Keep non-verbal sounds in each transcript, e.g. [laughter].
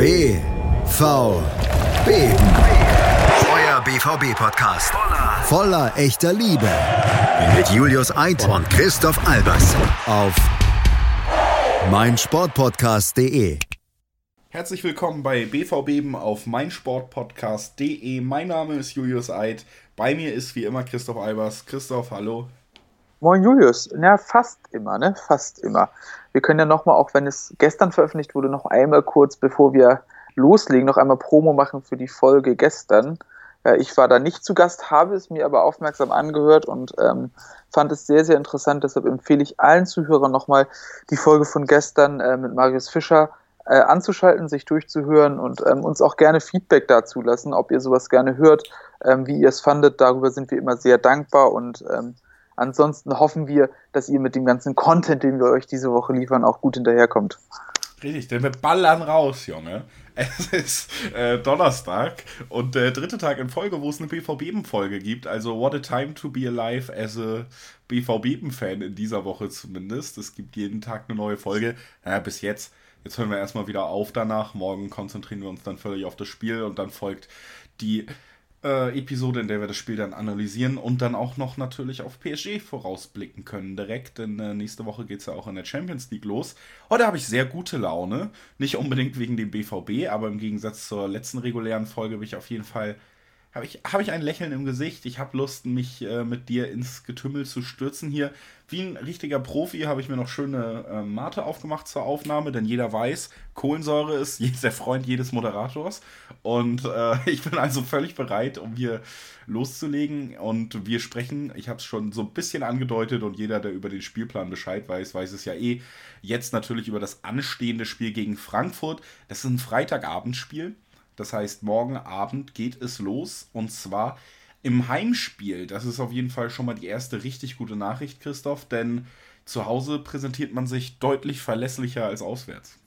BVB. Euer BVB-Podcast. Voller echter Liebe. Mit Julius Eid und Christoph Albers. Auf meinsportpodcast.de. Herzlich willkommen bei BVB auf meinsportpodcast.de. Mein Name ist Julius Eid. Bei mir ist wie immer Christoph Albers. Christoph, hallo. Moin Julius. Ja, fast immer, ne? Fast immer. Wir können ja nochmal, auch wenn es gestern veröffentlicht wurde, noch einmal kurz, bevor wir loslegen, noch einmal Promo machen für die Folge gestern. Ja, ich war da nicht zu Gast, habe es mir aber aufmerksam angehört und ähm, fand es sehr, sehr interessant. Deshalb empfehle ich allen Zuhörern nochmal die Folge von gestern äh, mit Marius Fischer äh, anzuschalten, sich durchzuhören und ähm, uns auch gerne Feedback dazu lassen, ob ihr sowas gerne hört, ähm, wie ihr es fandet. Darüber sind wir immer sehr dankbar und ähm, Ansonsten hoffen wir, dass ihr mit dem ganzen Content, den wir euch diese Woche liefern, auch gut hinterherkommt. Richtig, denn wir ballern raus, Junge. Es ist äh, Donnerstag und der dritte Tag in Folge, wo es eine BVB-Folge gibt. Also, what a time to be alive as a BVB-Fan in dieser Woche zumindest. Es gibt jeden Tag eine neue Folge. Naja, bis jetzt. Jetzt hören wir erstmal wieder auf danach. Morgen konzentrieren wir uns dann völlig auf das Spiel und dann folgt die äh, Episode, in der wir das Spiel dann analysieren und dann auch noch natürlich auf PSG vorausblicken können direkt, denn äh, nächste Woche geht es ja auch in der Champions League los. Heute habe ich sehr gute Laune, nicht unbedingt wegen dem BVB, aber im Gegensatz zur letzten regulären Folge bin ich auf jeden Fall habe ich, hab ich ein Lächeln im Gesicht. Ich habe Lust, mich äh, mit dir ins Getümmel zu stürzen hier. Wie ein richtiger Profi habe ich mir noch schöne äh, Mate aufgemacht zur Aufnahme, denn jeder weiß, Kohlensäure ist [laughs] der Freund jedes Moderators. Und äh, [laughs] ich bin also völlig bereit, um hier loszulegen. Und wir sprechen, ich habe es schon so ein bisschen angedeutet und jeder, der über den Spielplan Bescheid weiß, weiß es ja eh. Jetzt natürlich über das anstehende Spiel gegen Frankfurt. Das ist ein Freitagabendspiel. Das heißt, morgen Abend geht es los und zwar im Heimspiel. Das ist auf jeden Fall schon mal die erste richtig gute Nachricht, Christoph, denn zu Hause präsentiert man sich deutlich verlässlicher als auswärts.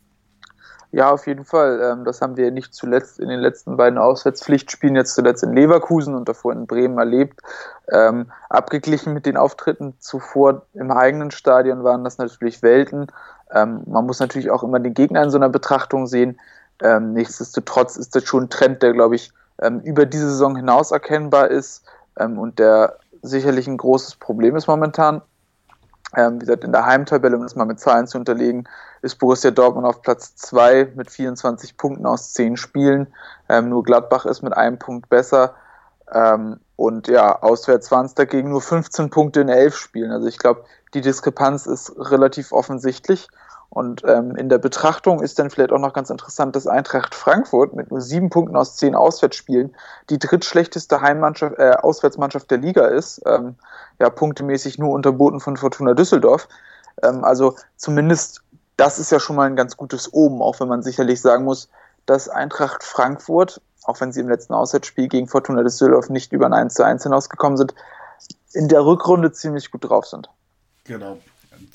Ja, auf jeden Fall. Ähm, das haben wir nicht zuletzt in den letzten beiden Auswärtspflichtspielen, jetzt zuletzt in Leverkusen und davor in Bremen erlebt. Ähm, abgeglichen mit den Auftritten zuvor im eigenen Stadion waren das natürlich Welten. Ähm, man muss natürlich auch immer den Gegner in so einer Betrachtung sehen. Ähm, nichtsdestotrotz ist das schon ein Trend, der, glaube ich, ähm, über diese Saison hinaus erkennbar ist ähm, und der sicherlich ein großes Problem ist momentan. Ähm, wie gesagt, in der Heimtabelle, um das mal mit Zahlen zu unterlegen, ist Borussia Dortmund auf Platz 2 mit 24 Punkten aus 10 Spielen. Ähm, nur Gladbach ist mit einem Punkt besser. Ähm, und ja, auswärts waren es dagegen nur 15 Punkte in 11 Spielen. Also ich glaube, die Diskrepanz ist relativ offensichtlich. Und ähm, in der Betrachtung ist dann vielleicht auch noch ganz interessant, dass Eintracht Frankfurt mit nur sieben Punkten aus zehn Auswärtsspielen die drittschlechteste Heimmannschaft, äh, Auswärtsmannschaft der Liga ist. Ähm, ja, punktemäßig nur unterboten von Fortuna Düsseldorf. Ähm, also zumindest das ist ja schon mal ein ganz gutes Omen, auch wenn man sicherlich sagen muss, dass Eintracht Frankfurt, auch wenn sie im letzten Auswärtsspiel gegen Fortuna Düsseldorf nicht über ein 1 zu 1 hinausgekommen sind, in der Rückrunde ziemlich gut drauf sind. Genau,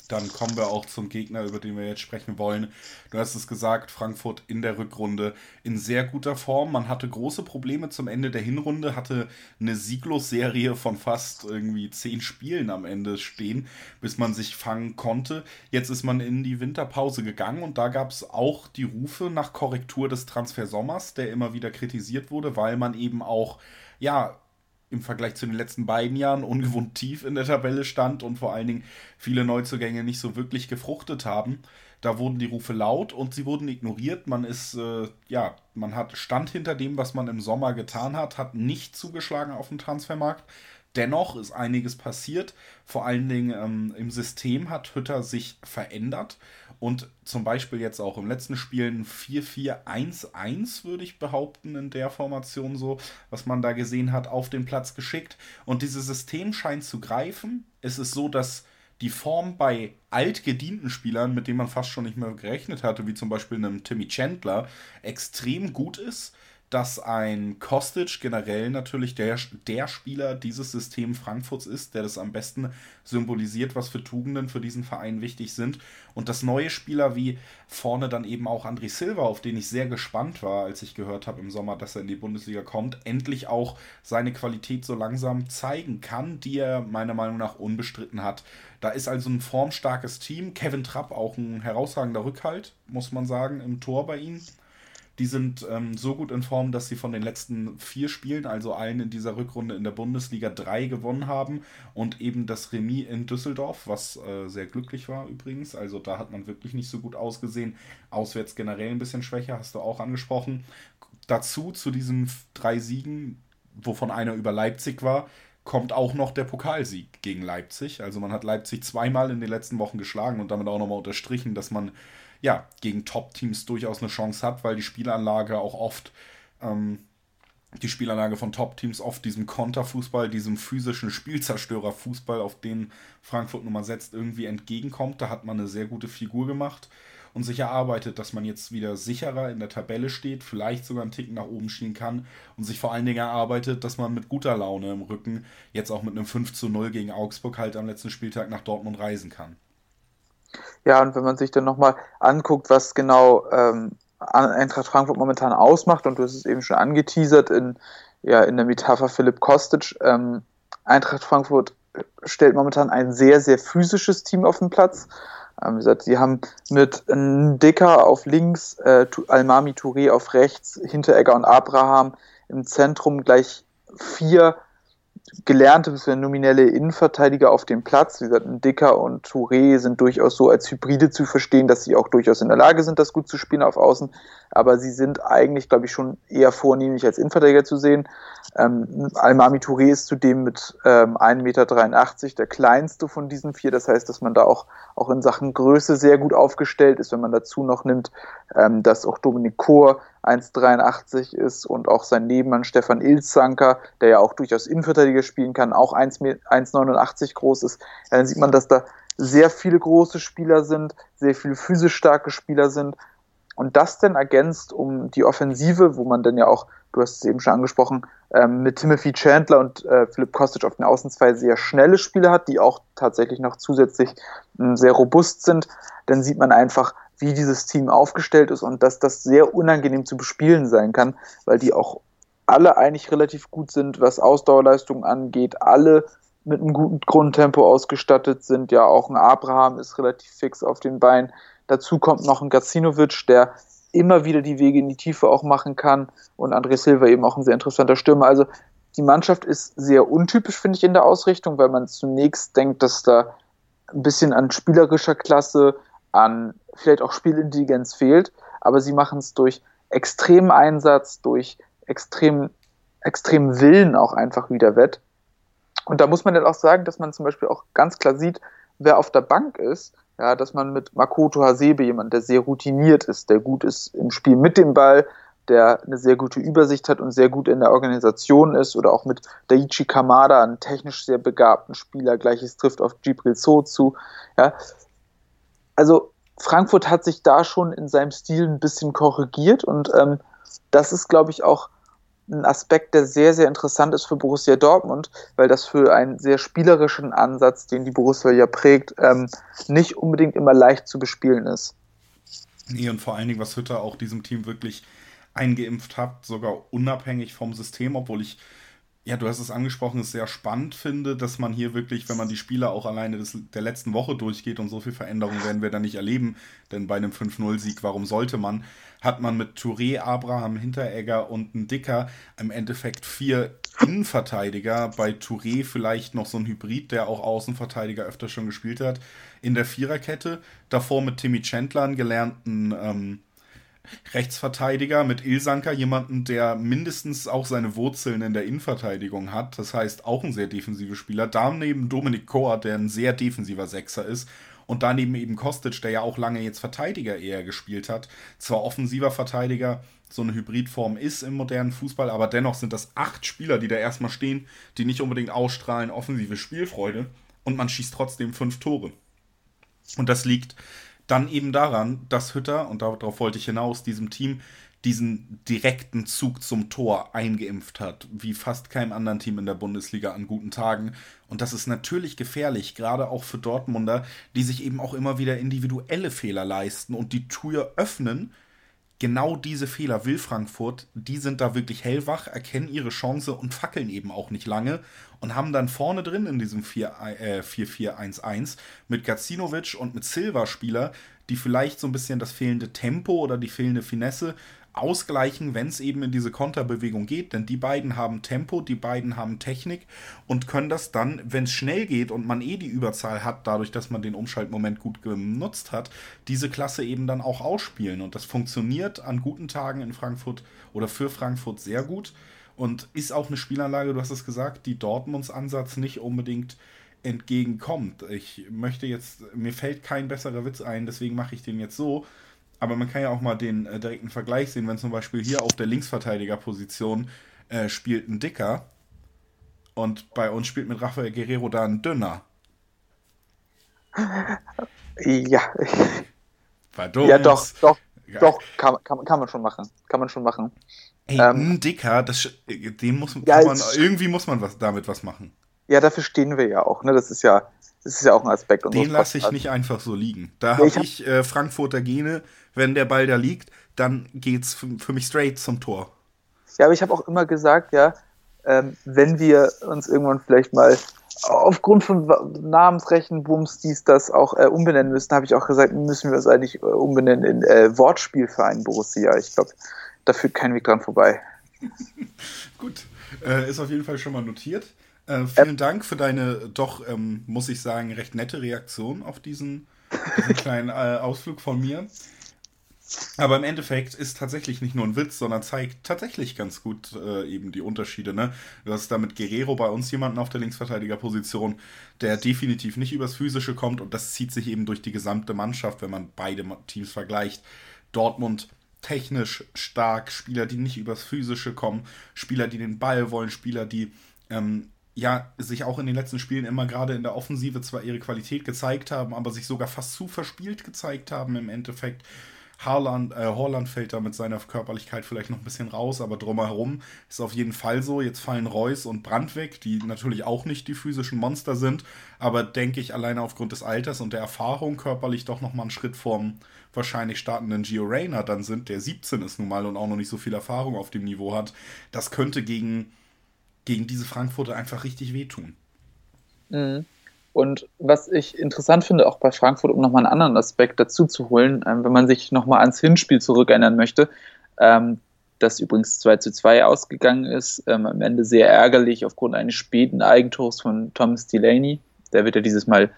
dann kommen wir auch zum Gegner, über den wir jetzt sprechen wollen. Du hast es gesagt, Frankfurt in der Rückrunde in sehr guter Form. Man hatte große Probleme zum Ende der Hinrunde, hatte eine Sieglos-Serie von fast irgendwie zehn Spielen am Ende stehen, bis man sich fangen konnte. Jetzt ist man in die Winterpause gegangen und da gab es auch die Rufe nach Korrektur des Transfersommers, der immer wieder kritisiert wurde, weil man eben auch ja, im Vergleich zu den letzten beiden Jahren ungewohnt tief in der Tabelle stand und vor allen Dingen viele Neuzugänge nicht so wirklich gefruchtet haben. Da wurden die Rufe laut und sie wurden ignoriert. Man ist, äh, ja, man hat Stand hinter dem, was man im Sommer getan hat, hat nicht zugeschlagen auf dem Transfermarkt. Dennoch ist einiges passiert. Vor allen Dingen ähm, im System hat Hütter sich verändert und zum Beispiel jetzt auch im letzten Spiel ein 4-4-1-1, würde ich behaupten, in der Formation so, was man da gesehen hat, auf den Platz geschickt. Und dieses System scheint zu greifen. Es ist so, dass die Form bei altgedienten Spielern, mit denen man fast schon nicht mehr gerechnet hatte, wie zum Beispiel einem Timmy Chandler, extrem gut ist dass ein Kostic generell natürlich der, der Spieler dieses System Frankfurts ist, der das am besten symbolisiert, was für Tugenden für diesen Verein wichtig sind. Und dass neue Spieler wie vorne dann eben auch André Silva, auf den ich sehr gespannt war, als ich gehört habe im Sommer, dass er in die Bundesliga kommt, endlich auch seine Qualität so langsam zeigen kann, die er meiner Meinung nach unbestritten hat. Da ist also ein formstarkes Team. Kevin Trapp auch ein herausragender Rückhalt, muss man sagen, im Tor bei ihnen Die sind ähm, so gut in Form, dass sie von den letzten vier Spielen, also allen in dieser Rückrunde in der Bundesliga, drei gewonnen haben und eben das Remis in Düsseldorf, was äh, sehr glücklich war übrigens. Also da hat man wirklich nicht so gut ausgesehen. Auswärts generell ein bisschen schwächer, hast du auch angesprochen. Dazu zu diesen drei Siegen, wovon einer über Leipzig war, kommt auch noch der Pokalsieg gegen Leipzig. Also man hat Leipzig zweimal in den letzten Wochen geschlagen und damit auch nochmal unterstrichen, dass man ja, gegen Top-Teams durchaus eine Chance hat, weil die Spielanlage auch oft, ähm, die Spielanlage von Top-Teams oft diesem Konterfußball, diesem physischen Spielzerstörerfußball, auf den Frankfurt Nummer setzt, irgendwie entgegenkommt. Da hat man eine sehr gute Figur gemacht und sich erarbeitet, dass man jetzt wieder sicherer in der Tabelle steht, vielleicht sogar einen Ticken nach oben schieben kann und sich vor allen Dingen erarbeitet, dass man mit guter Laune im Rücken jetzt auch mit einem 5 zu 0 gegen Augsburg halt am letzten Spieltag nach Dortmund reisen kann. Ja, und wenn man sich dann nochmal anguckt, was genau ähm, Eintracht Frankfurt momentan ausmacht, und du hast es eben schon angeteasert in, ja, in der Metapher Philipp Kostic, ähm, Eintracht Frankfurt stellt momentan ein sehr, sehr physisches Team auf den Platz. Ähm, wie gesagt, sie haben mit Dicker auf links, äh, Almami Touré auf rechts, Hinteregger und Abraham im Zentrum gleich vier gelernte bis nominelle Innenverteidiger auf dem Platz. Wie gesagt, Dicker und Touré sind durchaus so als Hybride zu verstehen, dass sie auch durchaus in der Lage sind, das gut zu spielen auf Außen. Aber sie sind eigentlich, glaube ich, schon eher vornehmlich als Innenverteidiger zu sehen. Ähm, Almami Touré ist zudem mit ähm, 1,83 Meter der kleinste von diesen vier. Das heißt, dass man da auch, auch in Sachen Größe sehr gut aufgestellt ist, wenn man dazu noch nimmt, ähm, dass auch Dominik Kohr 1,83 ist und auch sein Nebenmann Stefan Ilzanker, der ja auch durchaus Innenverteidiger spielen kann, auch 1,89 groß ist. Dann sieht man, dass da sehr viele große Spieler sind, sehr viele physisch starke Spieler sind. Und das dann ergänzt um die Offensive, wo man dann ja auch, du hast es eben schon angesprochen, ähm, mit Timothy Chandler und äh, Philipp Kostic auf den Außen zwei sehr schnelle Spieler hat, die auch tatsächlich noch zusätzlich äh, sehr robust sind, dann sieht man einfach, wie dieses Team aufgestellt ist und dass das sehr unangenehm zu bespielen sein kann, weil die auch alle eigentlich relativ gut sind, was Ausdauerleistungen angeht, alle mit einem guten Grundtempo ausgestattet sind. Ja, auch ein Abraham ist relativ fix auf den Beinen. Dazu kommt noch ein Gacinovic, der immer wieder die Wege in die Tiefe auch machen kann und André Silva eben auch ein sehr interessanter Stürmer. Also die Mannschaft ist sehr untypisch, finde ich, in der Ausrichtung, weil man zunächst denkt, dass da ein bisschen an spielerischer Klasse, an vielleicht auch Spielintelligenz fehlt, aber sie machen es durch extremen Einsatz, durch extrem, extremen Willen auch einfach wieder wett. Und da muss man dann auch sagen, dass man zum Beispiel auch ganz klar sieht, wer auf der Bank ist, ja, dass man mit Makoto Hasebe jemand, der sehr routiniert ist, der gut ist im Spiel mit dem Ball, der eine sehr gute Übersicht hat und sehr gut in der Organisation ist, oder auch mit Daichi Kamada, einen technisch sehr begabten Spieler, gleiches trifft auf Gibril So zu. Ja. Also Frankfurt hat sich da schon in seinem Stil ein bisschen korrigiert und ähm, das ist, glaube ich, auch ein Aspekt, der sehr, sehr interessant ist für Borussia Dortmund, weil das für einen sehr spielerischen Ansatz, den die Borussia ja prägt, ähm, nicht unbedingt immer leicht zu bespielen ist. Nee, und vor allen Dingen, was Hütter auch diesem Team wirklich eingeimpft hat, sogar unabhängig vom System, obwohl ich ja, du hast es angesprochen, es sehr spannend finde, dass man hier wirklich, wenn man die Spiele auch alleine des, der letzten Woche durchgeht und so viel Veränderung werden wir da nicht erleben, denn bei einem 5-0-Sieg, warum sollte man, hat man mit Touré, Abraham, Hinteregger und ein Dicker im Endeffekt vier Innenverteidiger, bei Touré vielleicht noch so ein Hybrid, der auch Außenverteidiger öfter schon gespielt hat, in der Viererkette, davor mit Timmy Chandler, einen gelernten ähm, Rechtsverteidiger mit Ilsanker, jemanden, der mindestens auch seine Wurzeln in der Innenverteidigung hat. Das heißt, auch ein sehr defensiver Spieler. Daneben Dominik Kor, der ein sehr defensiver Sechser ist. Und daneben eben Kostic, der ja auch lange jetzt Verteidiger eher gespielt hat. Zwar offensiver Verteidiger, so eine Hybridform ist im modernen Fußball, aber dennoch sind das acht Spieler, die da erstmal stehen, die nicht unbedingt ausstrahlen offensive Spielfreude. Und man schießt trotzdem fünf Tore. Und das liegt dann eben daran, dass Hütter, und darauf wollte ich hinaus, diesem Team diesen direkten Zug zum Tor eingeimpft hat, wie fast keinem anderen Team in der Bundesliga an guten Tagen. Und das ist natürlich gefährlich, gerade auch für Dortmunder, die sich eben auch immer wieder individuelle Fehler leisten und die Tür öffnen genau diese Fehler will Frankfurt. Die sind da wirklich hellwach, erkennen ihre Chance und fackeln eben auch nicht lange und haben dann vorne drin in diesem 4-4-1-1 äh, mit Gacinovic und mit Silva Spieler, die vielleicht so ein bisschen das fehlende Tempo oder die fehlende Finesse ausgleichen, wenn es eben in diese Konterbewegung geht, denn die beiden haben Tempo, die beiden haben Technik und können das dann, wenn es schnell geht und man eh die Überzahl hat, dadurch, dass man den Umschaltmoment gut genutzt hat, diese Klasse eben dann auch ausspielen. Und das funktioniert an guten Tagen in Frankfurt oder für Frankfurt sehr gut und ist auch eine Spielanlage, du hast es gesagt, die Dortmunds Ansatz nicht unbedingt entgegenkommt. Ich möchte jetzt, mir fällt kein besserer Witz ein, deswegen mache ich den jetzt so. Aber man kann ja auch mal den äh, direkten Vergleich sehen, wenn zum Beispiel hier auf der Linksverteidigerposition äh, spielt ein Dicker und bei uns spielt mit Rafael Guerrero da ein Dünner. Ja. Verdammt. Ja, doch, doch, ja. doch, kann, kann, kann man schon machen. Kann man schon machen. Ey, ähm, ein Dicker, das, den muss ja, man, irgendwie muss man was, damit was machen. Ja, dafür stehen wir ja auch. Ne? Das ist ja, das ist ja auch ein Aspekt. Den lasse ich nicht einfach so liegen. Da ja, habe ich, hab ich äh, Frankfurter Gene. Wenn der Ball da liegt, dann geht's für, für mich straight zum Tor. Ja, aber ich habe auch immer gesagt, ja, ähm, wenn wir uns irgendwann vielleicht mal aufgrund von Namensrechen, Bums, dies, das auch äh, umbenennen müssen, habe ich auch gesagt, müssen wir uns eigentlich äh, umbenennen in äh, Wortspielverein Borussia. Ich glaube, da führt kein Weg dran vorbei. [laughs] Gut, äh, ist auf jeden Fall schon mal notiert. Äh, vielen ähm, Dank für deine doch, ähm, muss ich sagen, recht nette Reaktion auf diesen, diesen kleinen äh, Ausflug von mir. Aber im Endeffekt ist tatsächlich nicht nur ein Witz, sondern zeigt tatsächlich ganz gut äh, eben die Unterschiede. Ne? Du hast da mit Guerrero bei uns jemanden auf der Linksverteidigerposition, der definitiv nicht übers Physische kommt und das zieht sich eben durch die gesamte Mannschaft, wenn man beide Teams vergleicht. Dortmund technisch stark, Spieler, die nicht übers Physische kommen, Spieler, die den Ball wollen, Spieler, die ähm, ja sich auch in den letzten Spielen immer gerade in der Offensive zwar ihre Qualität gezeigt haben, aber sich sogar fast zu verspielt gezeigt haben im Endeffekt. Haaland, äh, Holland fällt da mit seiner Körperlichkeit vielleicht noch ein bisschen raus, aber drumherum ist auf jeden Fall so. Jetzt fallen Reus und Brand weg, die natürlich auch nicht die physischen Monster sind, aber denke ich alleine aufgrund des Alters und der Erfahrung körperlich doch nochmal einen Schritt vorm wahrscheinlich startenden Gio Reyna dann sind, der 17 ist nun mal und auch noch nicht so viel Erfahrung auf dem Niveau hat. Das könnte gegen, gegen diese Frankfurter einfach richtig wehtun. Mhm. Und was ich interessant finde, auch bei Frankfurt, um nochmal einen anderen Aspekt dazu zu holen, ähm, wenn man sich nochmal ans Hinspiel zurückerinnern möchte, ähm, das übrigens 2 zu 2 ausgegangen ist, ähm, am Ende sehr ärgerlich aufgrund eines späten Eigentors von Thomas Delaney. Der wird ja dieses Mal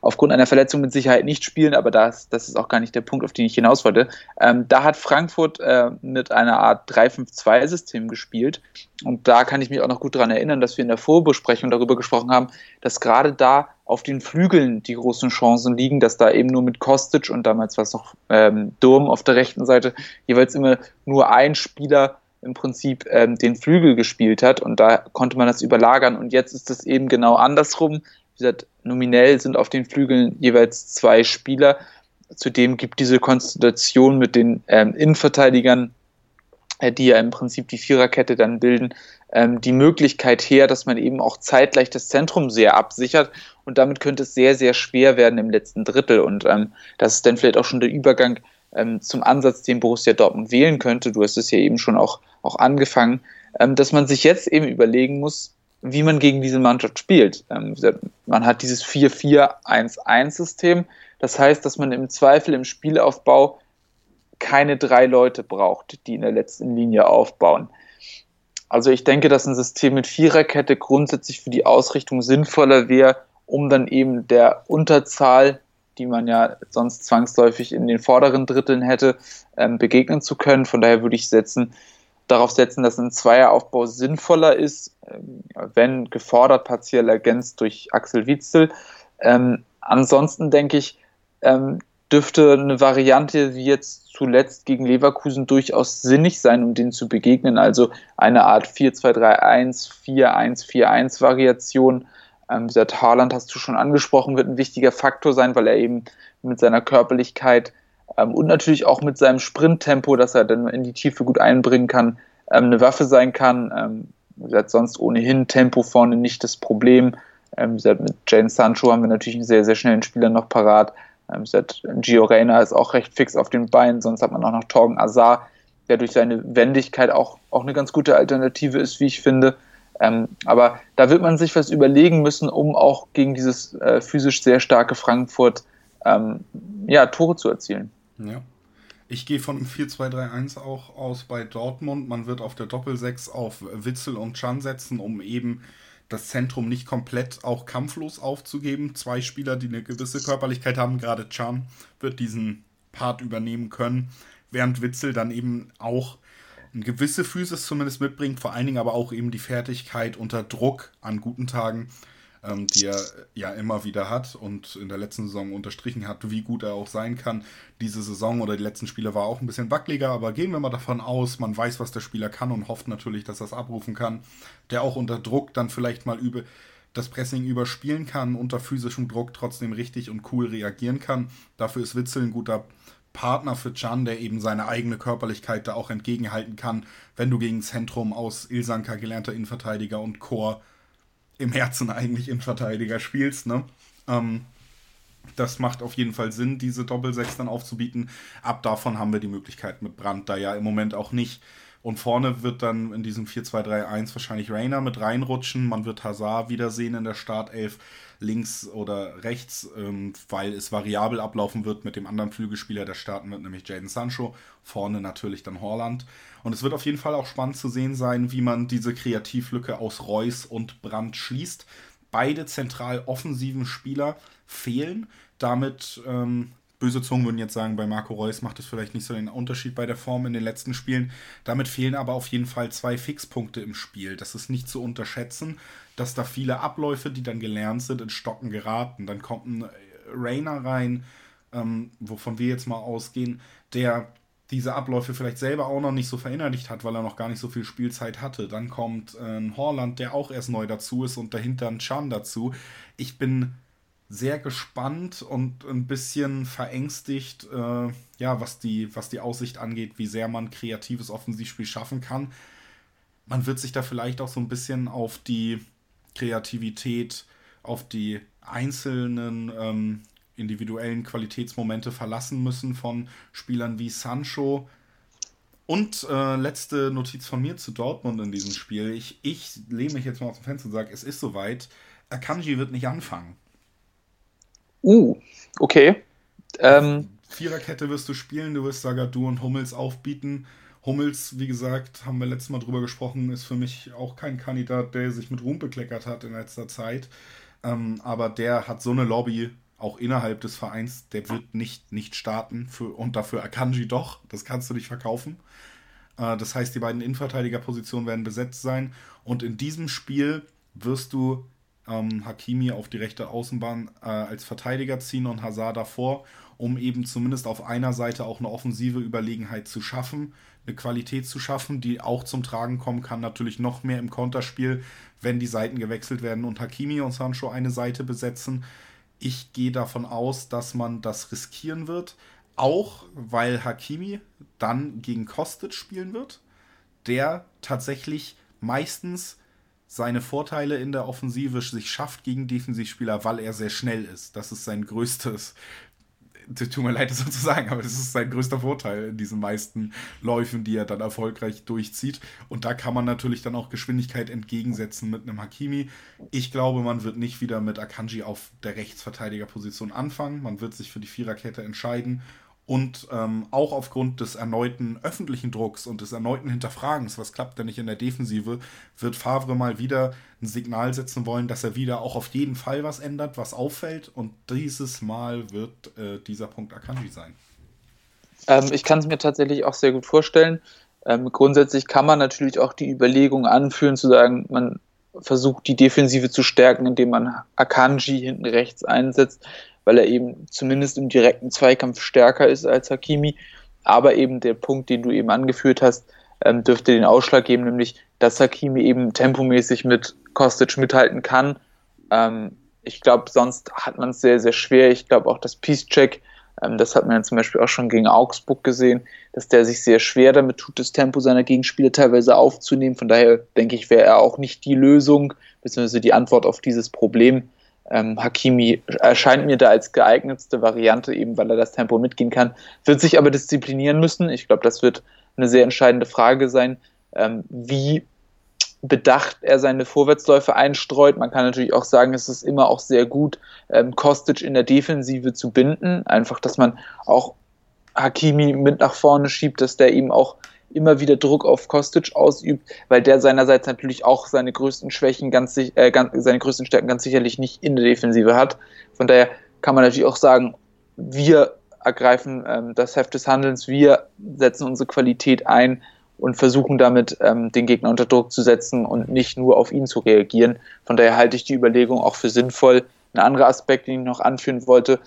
aufgrund einer Verletzung mit Sicherheit nicht spielen, aber das, das ist auch gar nicht der Punkt, auf den ich hinaus wollte. Ähm, da hat Frankfurt äh, mit einer Art 3-5-2-System gespielt. Und da kann ich mich auch noch gut daran erinnern, dass wir in der Vorbesprechung darüber gesprochen haben, dass gerade da auf den Flügeln die großen Chancen liegen, dass da eben nur mit Kostic und damals war es noch ähm, Durm auf der rechten Seite jeweils immer nur ein Spieler im Prinzip ähm, den Flügel gespielt hat und da konnte man das überlagern und jetzt ist es eben genau andersrum. Wie gesagt, nominell sind auf den Flügeln jeweils zwei Spieler. Zudem gibt diese Konstellation mit den ähm, Innenverteidigern, die ja im Prinzip die Viererkette dann bilden, ähm, die Möglichkeit her, dass man eben auch zeitgleich das Zentrum sehr absichert und damit könnte es sehr, sehr schwer werden im letzten Drittel und ähm, das ist dann vielleicht auch schon der Übergang ähm, zum Ansatz, den Borussia Dortmund wählen könnte. Du hast es ja eben schon auch, auch angefangen, ähm, dass man sich jetzt eben überlegen muss, wie man gegen diese Mannschaft spielt. Ähm, man hat dieses 4-4-1-1-System. Das heißt, dass man im Zweifel im Spielaufbau keine drei Leute braucht, die in der letzten Linie aufbauen. Also ich denke, dass ein System mit Viererkette grundsätzlich für die Ausrichtung sinnvoller wäre, um dann eben der Unterzahl, die man ja sonst zwangsläufig in den vorderen Dritteln hätte, ähm, begegnen zu können. Von daher würde ich setzen, darauf setzen, dass ein Zweieraufbau sinnvoller ist, ähm, wenn gefordert partiell ergänzt durch Axel Witzel. Ähm, ansonsten denke ich, ähm, dürfte eine Variante wie jetzt zuletzt gegen Leverkusen durchaus sinnig sein, um denen zu begegnen. Also eine Art 4-2-3-1, 4-1-4-1 Variation. Ähm, dieser Haaland hast du schon angesprochen, wird ein wichtiger Faktor sein, weil er eben mit seiner Körperlichkeit ähm, und natürlich auch mit seinem Sprinttempo, das er dann in die Tiefe gut einbringen kann, ähm, eine Waffe sein kann. Ähm, gesagt, sonst ohnehin Tempo vorne nicht das Problem. Ähm, gesagt, mit Jane Sancho haben wir natürlich einen sehr, sehr schnellen Spieler noch parat. Ähm, gesagt, Gio Reyna ist auch recht fix auf den Beinen, sonst hat man auch noch Torgen Azar, der durch seine Wendigkeit auch, auch eine ganz gute Alternative ist, wie ich finde. Ähm, aber da wird man sich was überlegen müssen, um auch gegen dieses äh, physisch sehr starke Frankfurt ähm, ja, Tore zu erzielen. Ja. Ich gehe von einem 4-2-3-1 auch aus bei Dortmund. Man wird auf der Doppel-6 auf Witzel und Chan setzen, um eben das Zentrum nicht komplett auch kampflos aufzugeben. Zwei Spieler, die eine gewisse Körperlichkeit haben, gerade Chan wird diesen Part übernehmen können, während Witzel dann eben auch eine gewisse Physis zumindest mitbringt, vor allen Dingen aber auch eben die Fertigkeit unter Druck an guten Tagen ähm, die er ja immer wieder hat und in der letzten Saison unterstrichen hat, wie gut er auch sein kann. Diese Saison oder die letzten Spiele war auch ein bisschen wackeliger, aber gehen wir mal davon aus, man weiß, was der Spieler kann und hofft natürlich, dass er es abrufen kann. Der auch unter Druck dann vielleicht mal über das Pressing überspielen kann, unter physischem Druck trotzdem richtig und cool reagieren kann. Dafür ist Witzel ein guter Partner für Can, der eben seine eigene Körperlichkeit da auch entgegenhalten kann, wenn du gegen Zentrum aus Ilsanka gelernter Innenverteidiger und Chor im Herzen eigentlich Innenverteidiger spielst, ne? Ähm, das macht auf jeden Fall Sinn, diese Doppelsechs dann aufzubieten. Ab davon haben wir die Möglichkeit mit Brand da ja im Moment auch nicht. Und vorne wird dann in diesem 4-2-3-1 wahrscheinlich Rainer mit reinrutschen. Man wird Hazard wiedersehen in der Startelf links oder rechts, ähm, weil es variabel ablaufen wird mit dem anderen Flügelspieler, der starten wird, nämlich Jaden Sancho. Vorne natürlich dann Horland. Und es wird auf jeden Fall auch spannend zu sehen sein, wie man diese Kreativlücke aus Reus und Brandt schließt. Beide zentral offensiven Spieler fehlen. Damit, ähm, böse Zungen würden jetzt sagen, bei Marco Reus macht es vielleicht nicht so den Unterschied bei der Form in den letzten Spielen. Damit fehlen aber auf jeden Fall zwei Fixpunkte im Spiel. Das ist nicht zu unterschätzen, dass da viele Abläufe, die dann gelernt sind, in Stocken geraten. Dann kommt ein Rainer rein, ähm, wovon wir jetzt mal ausgehen, der diese Abläufe vielleicht selber auch noch nicht so verinnerlicht hat, weil er noch gar nicht so viel Spielzeit hatte. Dann kommt äh, ein Horland, der auch erst neu dazu ist und dahinter ein Chan dazu. Ich bin sehr gespannt und ein bisschen verängstigt, äh, ja, was die, was die Aussicht angeht, wie sehr man kreatives Offensivspiel schaffen kann. Man wird sich da vielleicht auch so ein bisschen auf die Kreativität, auf die einzelnen ähm, individuellen Qualitätsmomente verlassen müssen von Spielern wie Sancho. Und äh, letzte Notiz von mir zu Dortmund in diesem Spiel. Ich, ich lehne mich jetzt mal aus dem Fenster und sage, es ist soweit. Akanji wird nicht anfangen. Uh, okay. Ähm, Viererkette wirst du spielen, du wirst Sagadu und Hummels aufbieten. Hummels, wie gesagt, haben wir letztes Mal drüber gesprochen, ist für mich auch kein Kandidat, der sich mit Ruhm bekleckert hat in letzter Zeit. Ähm, aber der hat so eine Lobby, auch innerhalb des Vereins, der wird nicht, nicht starten für, und dafür Akanji doch. Das kannst du nicht verkaufen. Äh, das heißt, die beiden Innenverteidigerpositionen werden besetzt sein. Und in diesem Spiel wirst du ähm, Hakimi auf die rechte Außenbahn äh, als Verteidiger ziehen und Hazard davor, um eben zumindest auf einer Seite auch eine offensive Überlegenheit zu schaffen, eine Qualität zu schaffen, die auch zum Tragen kommen kann, natürlich noch mehr im Konterspiel, wenn die Seiten gewechselt werden und Hakimi und Sancho eine Seite besetzen. Ich gehe davon aus, dass man das riskieren wird. Auch weil Hakimi dann gegen Kostic spielen wird, der tatsächlich meistens seine Vorteile in der Offensive sich schafft gegen Defensivspieler, weil er sehr schnell ist. Das ist sein größtes, tut mir leid, das so zu sagen, aber das ist sein größter Vorteil in diesen meisten Läufen, die er dann erfolgreich durchzieht. Und da kann man natürlich dann auch Geschwindigkeit entgegensetzen mit einem Hakimi. Ich glaube, man wird nicht wieder mit Akanji auf der Rechtsverteidigerposition anfangen. Man wird sich für die Viererkette entscheiden und ähm, auch aufgrund des erneuten öffentlichen Drucks und des erneuten Hinterfragens, was klappt denn nicht in der Defensive, wird Favre mal wieder ein Signal setzen wollen, dass er wieder auch auf jeden Fall was ändert, was auffällt. Und dieses Mal wird äh, dieser Punkt Akanji sein. Ähm, ich kann es mir tatsächlich auch sehr gut vorstellen. Ähm, grundsätzlich kann man natürlich auch die Überlegung anführen, zu sagen, man versucht die Defensive zu stärken, indem man Akanji hinten rechts einsetzt weil er eben zumindest im direkten Zweikampf stärker ist als Hakimi. Aber eben der Punkt, den du eben angeführt hast, ähm, dürfte den Ausschlag geben, nämlich, dass Hakimi eben tempomäßig mit Kostic mithalten kann. Ähm, ich glaube, sonst hat man es sehr, sehr schwer. Ich glaube auch, dass Peace-Check, ähm, das hat man ja zum Beispiel auch schon gegen Augsburg gesehen, dass der sich sehr schwer damit tut, das Tempo seiner Gegenspieler teilweise aufzunehmen. Von daher denke ich, wäre er auch nicht die Lösung, beziehungsweise die Antwort auf dieses Problem. Ähm, Hakimi erscheint mir da als geeignetste Variante, eben weil er das Tempo mitgehen kann, wird sich aber disziplinieren müssen. Ich glaube, das wird eine sehr entscheidende Frage sein, ähm, wie bedacht er seine Vorwärtsläufe einstreut. Man kann natürlich auch sagen, es ist immer auch sehr gut, ähm, Kostic in der Defensive zu binden. Einfach, dass man auch Hakimi mit nach vorne schiebt, dass der ihm auch immer wieder Druck auf Kostic ausübt, weil der seinerseits natürlich auch seine größten Schwächen ganz, äh, ganz seine größten Stärken ganz sicherlich nicht in der Defensive hat. Von daher kann man natürlich auch sagen, wir ergreifen ähm, das Heft des Handelns, wir setzen unsere Qualität ein und versuchen damit ähm, den Gegner unter Druck zu setzen und nicht nur auf ihn zu reagieren. Von daher halte ich die Überlegung auch für sinnvoll. Ein anderer Aspekt, den ich noch anführen wollte,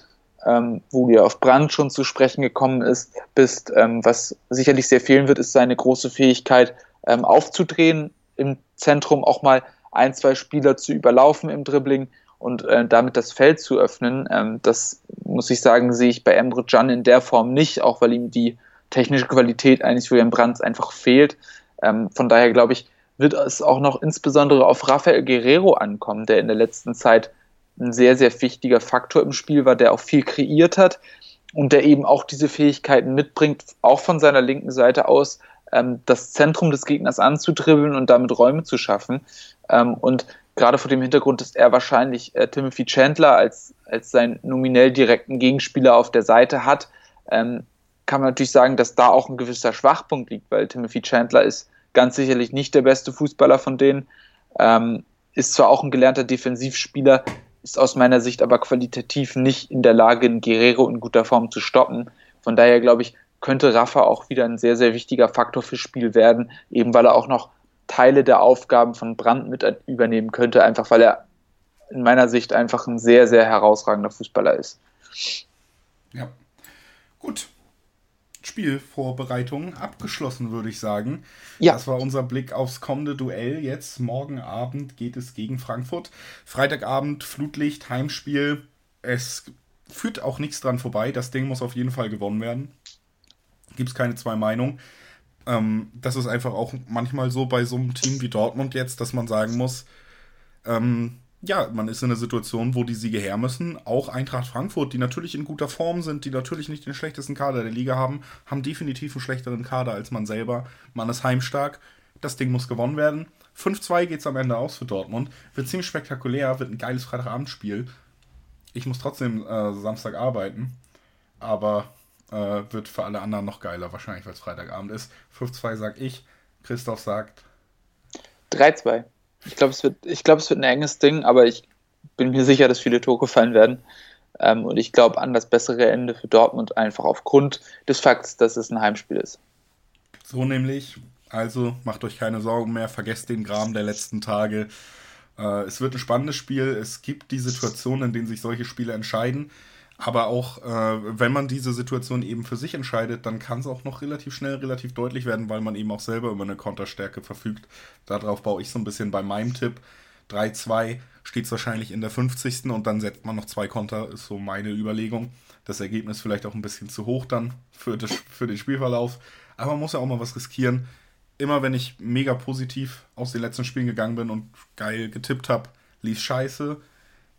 ähm, wo du auf Brand schon zu sprechen gekommen ist, bist, ähm, was sicherlich sehr fehlen wird, ist seine große Fähigkeit ähm, aufzudrehen im Zentrum, auch mal ein, zwei Spieler zu überlaufen im Dribbling und äh, damit das Feld zu öffnen. Ähm, das muss ich sagen, sehe ich bei Emre Can in der Form nicht, auch weil ihm die technische Qualität eines Julian Brands einfach fehlt. Ähm, von daher glaube ich, wird es auch noch insbesondere auf Rafael Guerrero ankommen, der in der letzten Zeit ein sehr, sehr wichtiger Faktor im Spiel war, der auch viel kreiert hat und der eben auch diese Fähigkeiten mitbringt, auch von seiner linken Seite aus, ähm, das Zentrum des Gegners anzudribbeln und damit Räume zu schaffen. Ähm, und gerade vor dem Hintergrund, dass er wahrscheinlich äh, Timothy Chandler als, als seinen nominell direkten Gegenspieler auf der Seite hat, ähm, kann man natürlich sagen, dass da auch ein gewisser Schwachpunkt liegt, weil Timothy Chandler ist ganz sicherlich nicht der beste Fußballer von denen, ähm, ist zwar auch ein gelernter Defensivspieler, ist aus meiner Sicht aber qualitativ nicht in der Lage, einen Guerrero in guter Form zu stoppen. Von daher glaube ich, könnte Rafa auch wieder ein sehr, sehr wichtiger Faktor fürs Spiel werden, eben weil er auch noch Teile der Aufgaben von Brandt mit übernehmen könnte, einfach weil er in meiner Sicht einfach ein sehr, sehr herausragender Fußballer ist. Ja. Gut. Spielvorbereitung abgeschlossen, würde ich sagen. Ja. Das war unser Blick aufs kommende Duell. Jetzt, morgen Abend, geht es gegen Frankfurt. Freitagabend, Flutlicht, Heimspiel. Es führt auch nichts dran vorbei. Das Ding muss auf jeden Fall gewonnen werden. Gibt es keine zwei Meinungen. Ähm, das ist einfach auch manchmal so bei so einem Team wie Dortmund jetzt, dass man sagen muss, ähm, ja, man ist in einer Situation, wo die Siege her müssen. Auch Eintracht Frankfurt, die natürlich in guter Form sind, die natürlich nicht den schlechtesten Kader der Liga haben, haben definitiv einen schlechteren Kader als man selber. Man ist heimstark. Das Ding muss gewonnen werden. 5-2 geht es am Ende aus für Dortmund. Wird ziemlich spektakulär, wird ein geiles Freitagabendspiel. Ich muss trotzdem äh, Samstag arbeiten. Aber äh, wird für alle anderen noch geiler, wahrscheinlich, weil es Freitagabend ist. 5-2 sag ich. Christoph sagt 3-2. Ich glaube, es, wird, glaub, es wird ein enges Ding, aber ich bin mir sicher, dass viele Tore fallen werden. Ähm, und ich glaube an das bessere Ende für Dortmund einfach aufgrund des Fakts, dass es ein Heimspiel ist. So nämlich. Also macht euch keine Sorgen mehr, vergesst den Graben der letzten Tage. Äh, es wird ein spannendes Spiel. Es gibt die Situationen, in denen sich solche Spiele entscheiden. Aber auch, äh, wenn man diese Situation eben für sich entscheidet, dann kann es auch noch relativ schnell, relativ deutlich werden, weil man eben auch selber über eine Konterstärke verfügt. Darauf baue ich so ein bisschen bei meinem Tipp. 3-2 steht es wahrscheinlich in der 50. und dann setzt man noch zwei Konter, ist so meine Überlegung. Das Ergebnis vielleicht auch ein bisschen zu hoch dann für, das, für den Spielverlauf. Aber man muss ja auch mal was riskieren. Immer wenn ich mega positiv aus den letzten Spielen gegangen bin und geil getippt habe, lief scheiße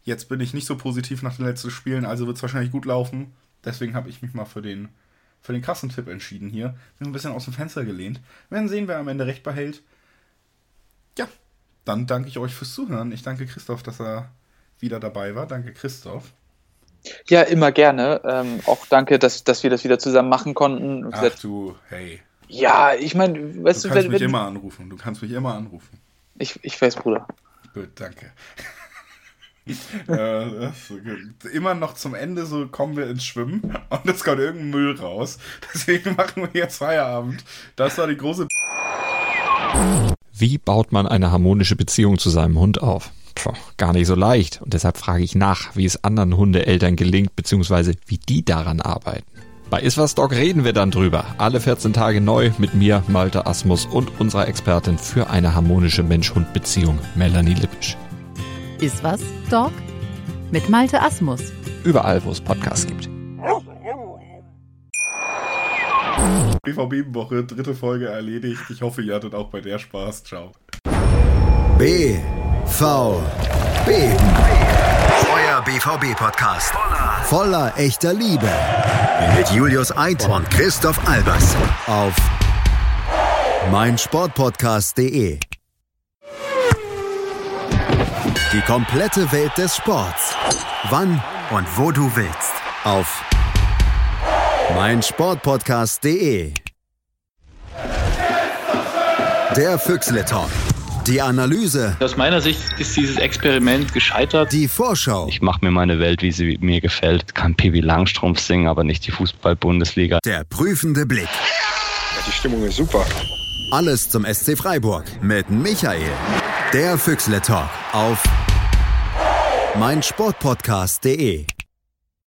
Jetzt bin ich nicht so positiv nach den letzten Spielen, also wird es wahrscheinlich gut laufen. Deswegen habe ich mich mal für den, für den krassen Tipp entschieden hier. Bin ein bisschen aus dem Fenster gelehnt. Wir werden sehen, wer am Ende recht behält. Ja, dann danke ich euch fürs Zuhören. Ich danke Christoph, dass er wieder dabei war. Danke, Christoph. Ja, immer gerne. Ähm, auch danke, dass, dass wir das wieder zusammen machen konnten. Ach du, hey. Ja, ich meine, weißt du, du kannst wenn, mich wenn, immer anrufen. Du kannst mich immer anrufen. Ich, ich weiß, Bruder. Gut, danke [laughs] immer noch zum Ende so kommen wir ins Schwimmen [laughs] und es kommt irgendein Müll raus. [laughs] Deswegen machen wir jetzt Feierabend. Das war die große. Wie baut man eine harmonische Beziehung zu seinem Hund auf? Puh, gar nicht so leicht. Und deshalb frage ich nach, wie es anderen Hundeeltern gelingt, beziehungsweise wie die daran arbeiten. Bei Iswas Dog reden wir dann drüber. Alle 14 Tage neu mit mir, Malte Asmus und unserer Expertin für eine harmonische Mensch-Hund-Beziehung, Melanie Lippisch. Ist was, Dog? Mit Malte Asmus. Überall, wo es Podcasts gibt. BVB-Woche, dritte Folge erledigt. Ich hoffe, ihr hattet auch bei der Spaß. Ciao. B, V, B. Euer BVB-Podcast. Voller, voller echter Liebe. Mit Julius Eid und Christoph Albers. Auf meinsportpodcast.de. Die komplette Welt des Sports. Wann und wo du willst. Auf mein Sportpodcast.de. Der Füchsle Talk. Die Analyse. Aus meiner Sicht ist dieses Experiment gescheitert. Die Vorschau. Ich mache mir meine Welt, wie sie mir gefällt. Kann Pippi Langstrumpf singen, aber nicht die Fußball-Bundesliga. Der prüfende Blick. Ja, die Stimmung ist super. Alles zum SC Freiburg mit Michael. Der Füchsle Talk auf mein Sportpodcast.de.